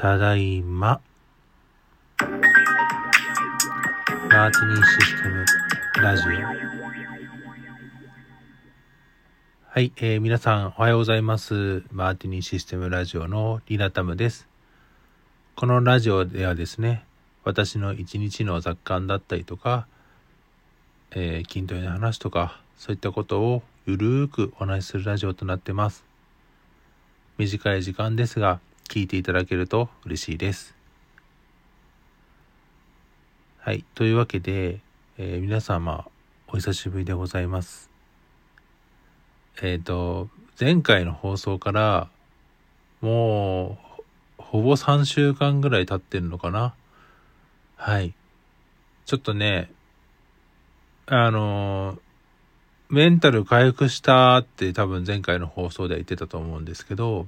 ただいま。マーティニーシステムラジオ。はい、えー、皆さんおはようございます。マーティニーシステムラジオのリナタムです。このラジオではですね、私の一日の雑感だったりとか、えー筋トレの話とか、そういったことをゆるーくお話しするラジオとなってます。短い時間ですが、聞いていただけると嬉しいです。はい。というわけで、えー皆様、お久しぶりでございます。えっ、と、前回の放送から、もう、ほぼ3週間ぐらい経ってるのかな？はい。ちょっとね、あのーメンタル回復したって多分前回の放送では言ってたと思うんですけど、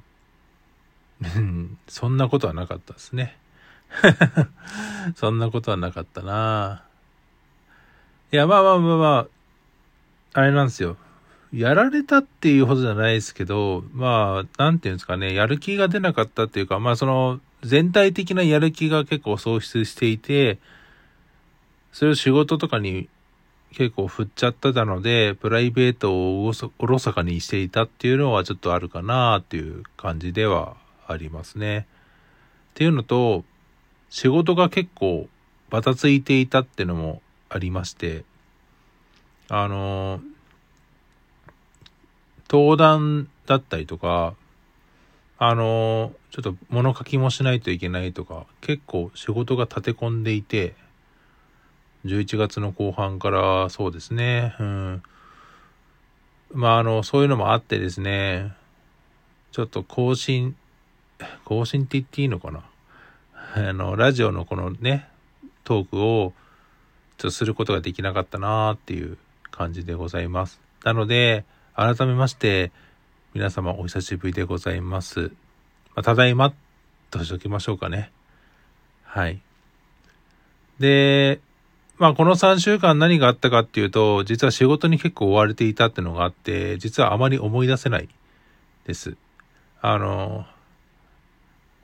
そんなことはなかったですね。そんなことはなかったないや、まあまあまあまあ、あれなんですよ。やられたっていうほどじゃないですけど、まあ、なんていうんですかね、やる気が出なかったっていうか、まあその、全体的なやる気が結構喪失していて、それを仕事とかに結構振っちゃってたので、プライベートをおろそおろそかにしていたっていうのはちょっとあるかなっていう感じではありますね。っていうのと、仕事が結構バタついていたってのもありまして、あの、登壇だったりとか、あの、ちょっと物書きもしないといけないとか、結構仕事が立て込んでいて、11月の後半からそうですね、うん。まあ、あの、そういうのもあってですね、ちょっと更新、更新って言っていいのかな？あの、ラジオのこのね、トークを、ちょっとすることができなかったなーっていう感じでございます。なので、改めまして、皆様お久しぶりでございます。まあ、ただいま、としておきましょうかね。はい。で、まあこの3週間何があったかっていうと、実は仕事に結構追われていたってのがあって、実はあまり思い出せないです。あの、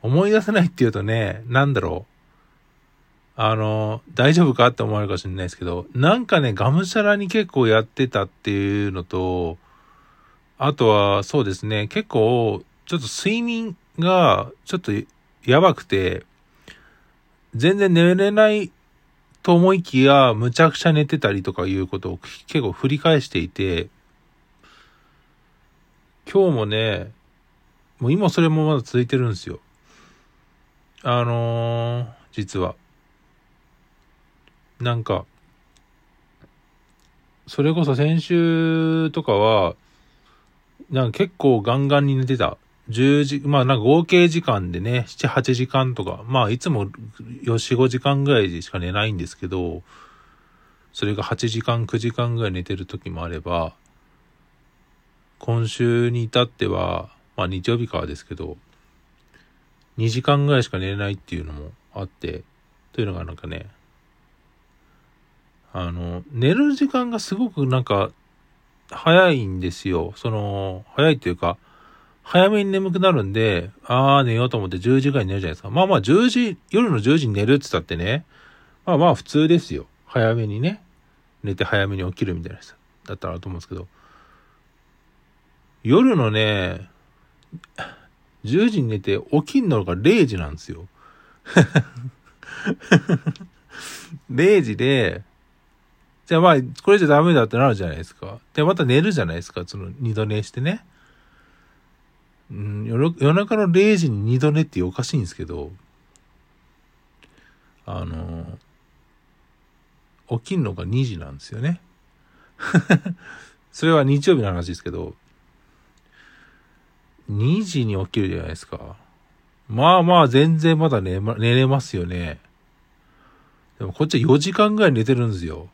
思い出せないっていうとね、なんだろう。あの、大丈夫かって思われるかもしれないですけど、なんかね、がむしゃらに結構やってたっていうのと、あとはそうですね、結構、ちょっと睡眠がちょっとやばくて、全然寝れないと思いきや、むちゃくちゃ寝てたりとかいうことを結構繰り返していて、今日もね、もう今それもまだ続いてるんですよ。あのー実は。なんか、それこそ先週とかは、なんか結構ガンガンに寝てた。10時、まあなんか合計時間でね、7、8時間とか、まあいつも4、5時間ぐらいしか寝ないんですけど、それが8時間、9時間ぐらい寝てる時もあれば、今週に至っては、まあ日曜日からですけど、2時間ぐらいしか寝れないっていうのもあって、というのがなんかね、あの、寝る時間がすごくなんか、早いんですよ。その、早いっていうか、早めに眠くなるんで、あー寝ようと思って10時ぐらい寝るじゃないですか。まあまあ10時、夜の10時に寝るって言ったってね、まあまあ普通ですよ。早めにね、寝て早めに起きるみたいな人だったらと思うんですけど、夜のね、10時に寝て起きんのが0時なんですよ。0時で、じゃあまあ、これじゃダメだってなるじゃないですか。で、また寝るじゃないですか。その二度寝してね。うん、夜夜中の0時に二度寝っておかしいんですけど、あの、起きんのが2時なんですよね。それは日曜日の話ですけど、2時に起きるじゃないですか。まあまあ全然まだ寝,、ま、寝れますよね。でもこっちは4時間ぐらい寝てるんですよ。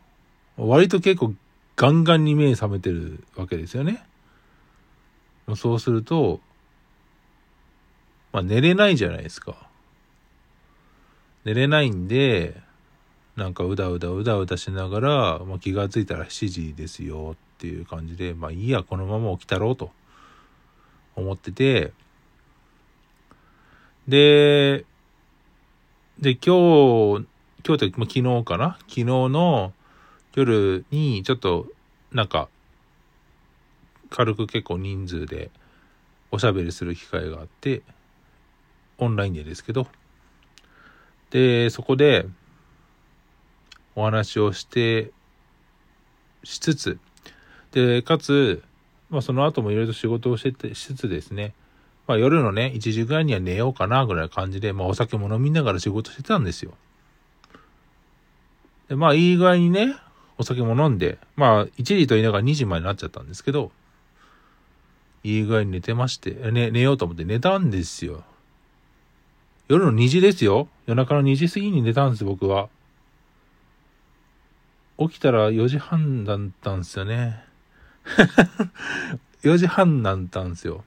割と結構ガンガンに目覚めてるわけですよね。そうすると、まあ寝れないじゃないですか。寝れないんで、なんかうだうだうだうだしながら、まあ、気がついたら7時ですよっていう感じで、まあいいや、このまま起きたろうと思ってて、で、で、今日、今日って、まあ、昨日かな？昨日の夜にちょっと、なんか、軽く結構人数でおしゃべりする機会があって、オンラインでですけど、で、そこでお話をして、しつつ、で、かつ、まあその後もいろいろと仕事をしてて、しつつですね、まあ夜のね、1時ぐらいには寝ようかなぐらいな感じで、まあお酒も飲みながら仕事してたんですよ。で、まあいい具合にね、お酒も飲んで、まあ1時と言いながら2時までになっちゃったんですけど、いい具合に寝てまして、ね、寝ようと思って寝たんですよ。夜の2時ですよ。夜中の2時過ぎに寝たんです、僕は。起きたら4時半だったんですよね。4時半だったんですよ。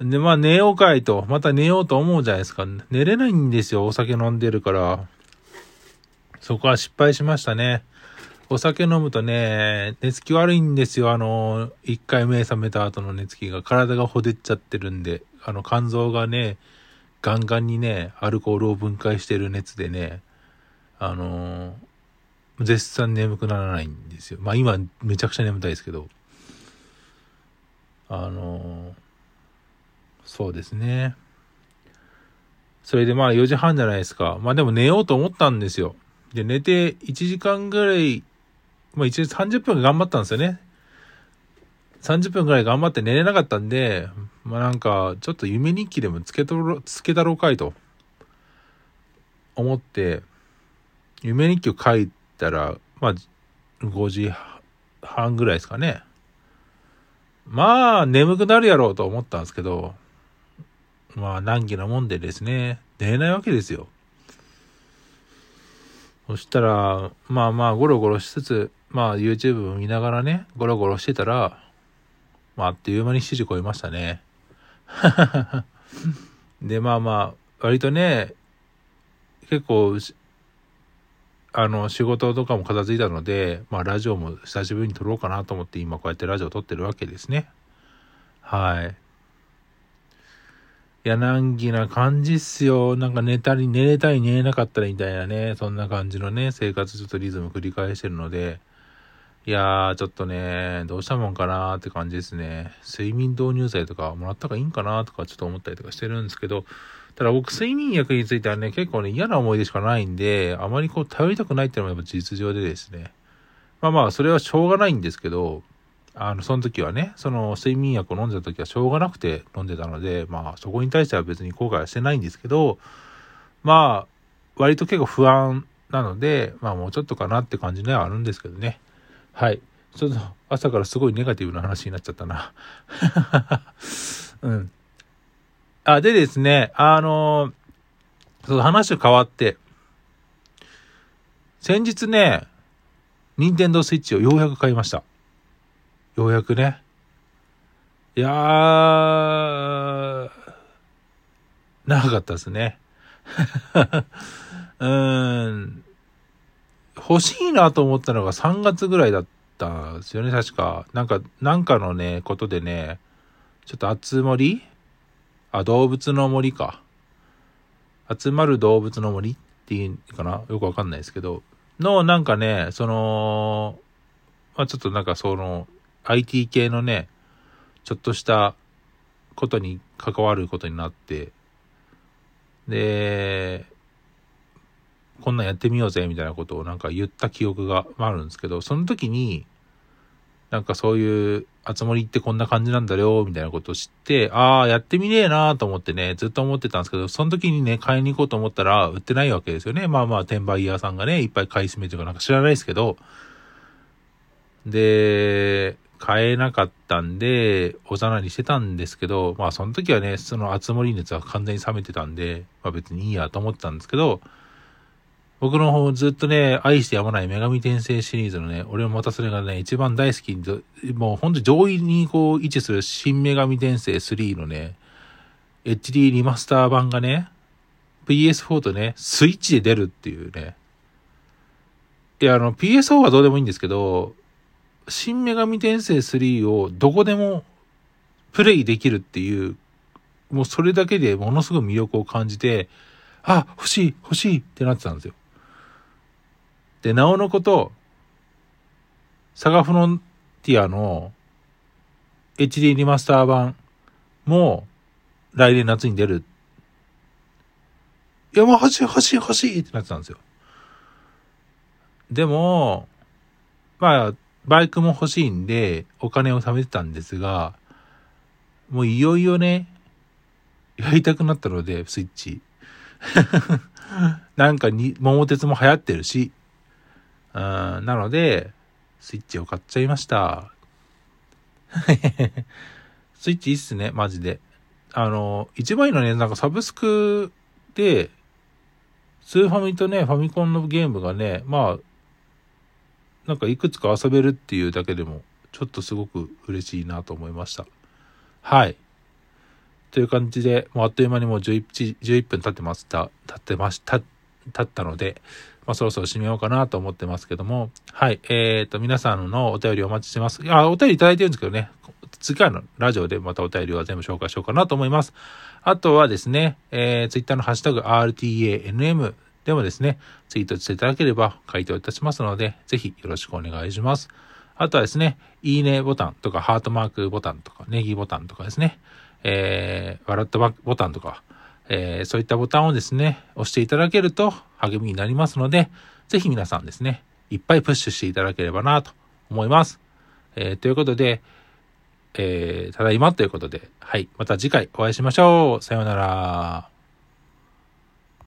で、まあ寝ようかいと、また寝ようと思うじゃないですか。寝れないんですよ、お酒飲んでるから。そこは失敗しましたね。お酒飲むとね、寝つき悪いんですよ。あの、一回目覚めた後の寝つきが。体がほでっちゃってるんで、あの、肝臓がね、ガンガンにね、アルコールを分解してる熱でね、あの絶賛眠くならないんですよ。まあ今めちゃくちゃ眠たいですけど。あのそうですね。それでまあ4時半じゃないですか。まあでも寝ようと思ったんですよ。で、寝て1時間ぐらい、まあ1時30分頑張ったんですよね。30分ぐらい頑張って寝れなかったんで、まあなんか、ちょっと夢日記でもつけとろ、つけたろうかいと、思って、夢日記を書いたら、まあ、5時半ぐらいですかね。まあ、眠くなるやろうと思ったんですけど、まあ、難儀なもんでですね、寝れないわけですよ。そしたら、まあまあ、ゴロゴロしつつ、まあ、YouTube を見ながらね、ゴロゴロしてたら、まあ、あっという間に7時超えましたね。で、まあまあ、割とね、結構、あの、仕事とかも片付いたので、まあ、ラジオも久しぶりに撮ろうかなと思って今こうやってラジオ撮ってるわけですね。はい。いや、難儀な感じっすよ。なんか寝たり、寝れたり寝れなかったりみたいなね、そんな感じのね、生活ちょっとリズム繰り返してるので、いやー、ちょっとね、どうしたもんかなーって感じですね。睡眠導入剤とかもらった方がいいんかなーとかちょっと思ったりとかしてるんですけど、ただ僕、睡眠薬についてはね、結構ね、嫌な思い出しかないんで、あまりこう、頼りたくないっていうのがやっぱ実情でですね。まあまあ、それはしょうがないんですけど、あの、その時はね、その睡眠薬を飲んでた時はしょうがなくて飲んでたので、まあ、そこに対しては別に後悔はしてないんですけど、まあ、割と結構不安なので、まあもうちょっとかなって感じではあるんですけどね。はい。ちょっと朝からすごいネガティブな話になっちゃったな。うん。あ、でですね、あのその話変わって、先日ね、ニンテンドスイッチをようやく買いました。ようやくね。いやー、長かったですね。うーん。欲しいなと思ったのが3月ぐらいだったんですよね、確か。なんか、なんかのね、ことでね、ちょっと集まり？あ、動物の森か。集まる動物の森っていうかな？よくわかんないですけど、の、なんかね、その、まあ、ちょっとなんかその、IT 系のね、ちょっとしたことに関わることになって、で、こんなんやってみようぜみたいなことをなんか言った記憶があるんですけど、その時に、なんかそういうあつ森ってこんな感じなんだよ、みたいなことを知って、ああ、やってみねえなと思ってね、ずっと思ってたんですけど、その時にね、買いに行こうと思ったら、売ってないわけですよね。まあまあ、転売屋さんがね、いっぱい買い占めとかなんか知らないですけど、で、買えなかったんで、おざなりしてたんですけど、まあその時はね、そのあつ森熱は完全に冷めてたんで、まあ別にいいやと思ってたんですけど、僕の方ずっとね、愛してやまない女神転生シリーズのね、俺もまたそれがね、一番大好きに、もうほんと上位にこう位置する新女神転生3のね、HD リマスター版がね、PS4 とね、スイッチで出るっていうね。いや、あの、PSO はどうでもいいんですけど、新女神転生3をどこでもプレイできるっていう、もうそれだけでものすごい魅力を感じて、あ、欲しい、欲しいってなってたんですよ。で、なおのこと、サガフロンティアの HD リマスター版も来年夏に出る。いや、もう欲しい欲しい欲しいってなってたんですよ。でも、まあ、バイクも欲しいんで、お金を貯めてたんですが、もういよいよね、やりたくなったので、スイッチ。なんかに、桃鉄も流行ってるし、うん、なので、スイッチを買っちゃいました。スイッチいいっすね、マジで。あの、一番いいのね、なんかサブスクで、スーファミとね、ファミコンのゲームがね、まあ、なんかいくつか遊べるっていうだけでも、ちょっとすごく嬉しいなと思いました。はい。という感じで、もうあっという間にもう 11, 11分経ってました、経ってました、経ったので、まあ、そろそろ締めようかなと思ってますけども、はい。えっ、ー、と、皆さんのお便りお待ちしてます。あ、お便りいただいてるんですけどね、次回のラジオでまたお便りは全部紹介しようかなと思います。あとはですね、えー、ツイッターのハッシュタグ RTANM でもですね、ツイートしていただければ回答いたしますので、ぜひよろしくお願いします。あとはですね、いいねボタンとか、ハートマークボタンとか、ネギボタンとかですね、えー、笑ったボタンとか、えー、そういったボタンをですね、押していただけると励みになりますので、ぜひ皆さんですね、いっぱいプッシュしていただければなと思います。えー、ということで、えー、ただいまということで、はい、また次回お会いしましょう。さようなら。